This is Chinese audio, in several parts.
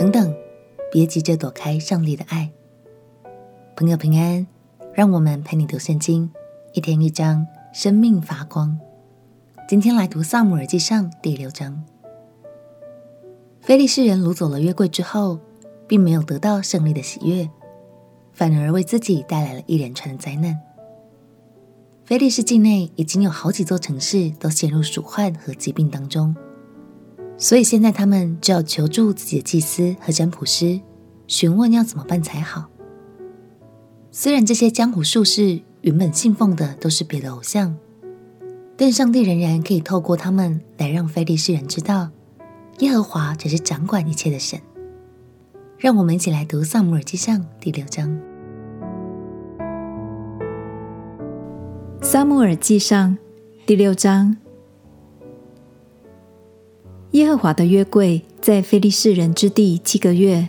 等等，别急着躲开上帝的爱。朋友平安，让我们陪你读圣经，一天一章，生命发光。今天来读撒母耳记上第六章。非利士人掳走了约柜之后，并没有得到胜利的喜悦，反而为自己带来了一连串的灾难。非利士境内已经有好几座城市都陷入鼠患和疾病当中，所以现在他们只有求助自己的祭司和占卜师，询问要怎么办才好。虽然这些江湖术士原本信奉的都是别的偶像，但上帝仍然可以透过他们来让非利士人知道，耶和华只是掌管一切的神。让我们一起来读《撒母耳记上》第六章。撒母耳记上第六章，耶和华的约柜在非利士人之地七个月，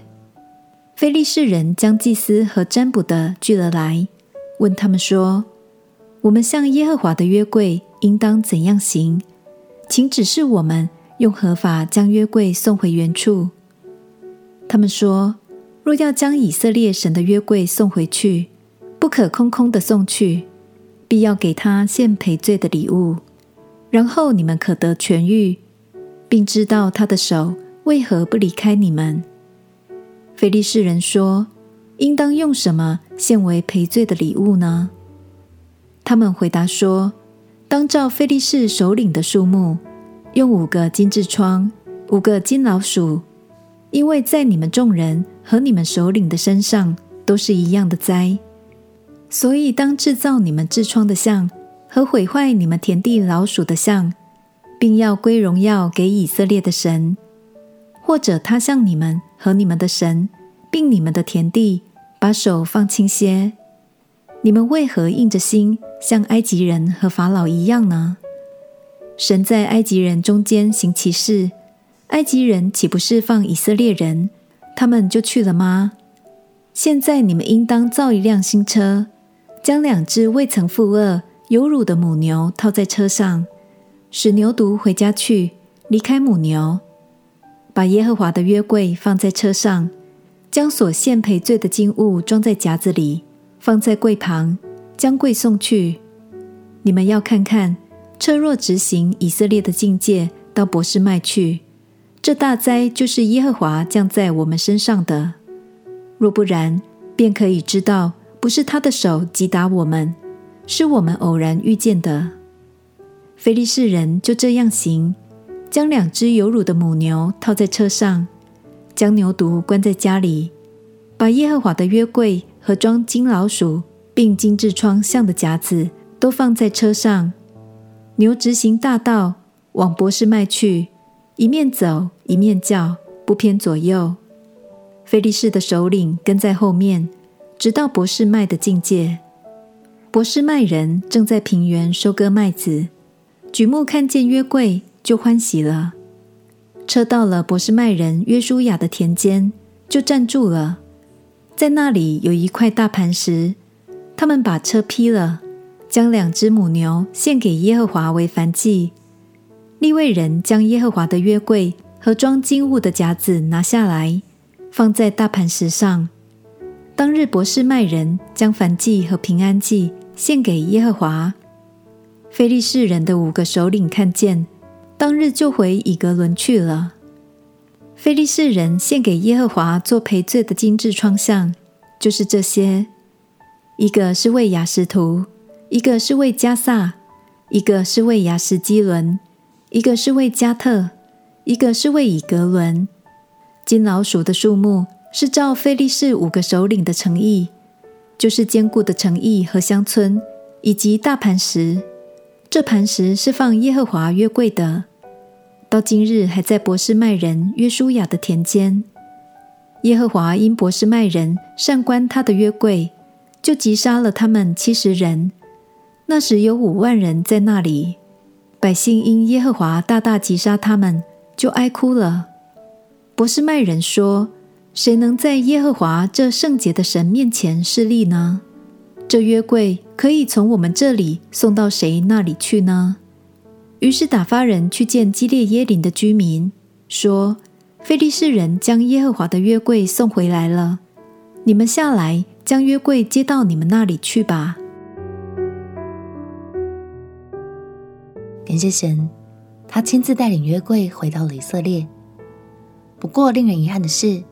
非利士人将祭司和占卜的聚了来，问他们说：“我们向耶和华的约柜应当怎样行？请指示我们，用何法将约柜送回原处？”他们说：“若要将以色列神的约柜送回去，不可空空的送去。”必要给他献赔罪的礼物，然后你们可得痊愈，并知道他的手为何不离开你们。菲利士人说：“应当用什么献为赔罪的礼物呢？”他们回答说：“当照菲利士首领的数目，用五个金痔疮，五个金老鼠，因为在你们众人和你们首领的身上都是一样的灾。”所以，当制造你们痔疮的像和毁坏你们田地老鼠的像，并要归荣耀给以色列的神，或者他向你们和你们的神，并你们的田地，把手放轻些，你们为何硬着心像埃及人和法老一样呢？神在埃及人中间行奇事，埃及人岂不是放以色列人，他们就去了吗？现在你们应当造一辆新车。将两只未曾负轭、有乳的母牛套在车上，使牛犊回家去，离开母牛，把耶和华的约柜放在车上，将所献赔罪的金物装在夹子里，放在柜旁，将柜送去。你们要看看，车若直行以色列的境界到博士麦去，这大灾就是耶和华降在我们身上的；若不然，便可以知道。不是他的手击打我们，是我们偶然遇见的。菲利士人就这样行，将两只有乳的母牛套在车上，将牛犊关在家里，把耶和华的约柜和装金老鼠并金致窗像的夹子都放在车上。牛直行大道往博士麦去，一面走一面叫，不偏左右。菲利士的首领跟在后面。直到博士麦的境界，博士麦人正在平原收割麦子，举目看见约柜，就欢喜了。车到了博士麦人约书亚的田间，就站住了。在那里有一块大磐石，他们把车劈了，将两只母牛献给耶和华为燔祭。利未人将耶和华的约柜和装金物的夹子拿下来，放在大磐石上。当日，博士麦人将燔祭和平安祭献给耶和华。非利士人的五个首领看见，当日就回以格伦去了。非利士人献给耶和华做赔罪的金痔疮像，就是这些：一个是为雅实图，一个是为加萨，一个是为雅实基伦，一个是为加特，一个是为以格伦。金老鼠的数目。是照非利士五个首领的诚意，就是坚固的诚意和乡村，以及大盘石。这磐石是放耶和华约柜的，到今日还在伯示麦人约书亚的田间。耶和华因伯示麦人擅观他的约柜，就击杀了他们七十人。那时有五万人在那里，百姓因耶和华大大击杀他们，就哀哭了。伯示麦人说。谁能在耶和华这圣洁的神面前侍立呢？这约柜可以从我们这里送到谁那里去呢？于是打发人去见基列耶琳的居民，说：非利士人将耶和华的约柜送回来了，你们下来将约柜接到你们那里去吧。感谢神，他亲自带领约柜回到了以色列。不过，令人遗憾的是，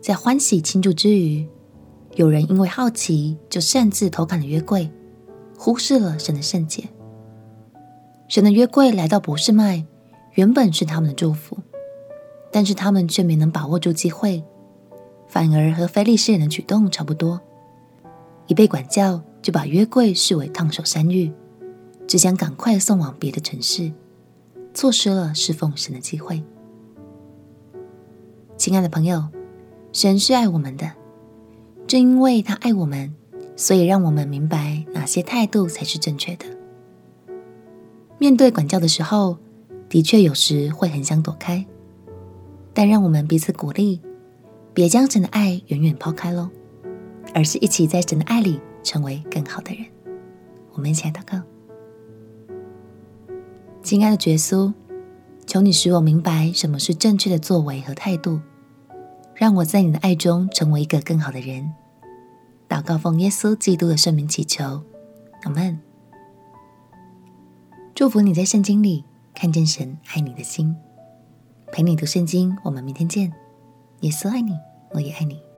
在欢喜庆祝之余，有人因为好奇就擅自偷看了约柜，忽视了神的圣洁。神的约柜来到伯士麦，原本是他们的祝福，但是他们却没能把握住机会，反而和非利士人的举动差不多，一被管教就把约柜视为烫手山芋。只想赶快送往别的城市，错失了侍奉神的机会。亲爱的朋友，神是爱我们的，正因为他爱我们，所以让我们明白哪些态度才是正确的。面对管教的时候，的确有时会很想躲开，但让我们彼此鼓励，别将神的爱远远抛开喽，而是一起在神的爱里成为更好的人。我们一起来祷告。亲爱的耶稣，求你使我明白什么是正确的作为和态度，让我在你的爱中成为一个更好的人。祷告奉耶稣基督的圣名祈求，阿门。祝福你在圣经里看见神爱你的心，陪你读圣经。我们明天见。耶稣爱你，我也爱你。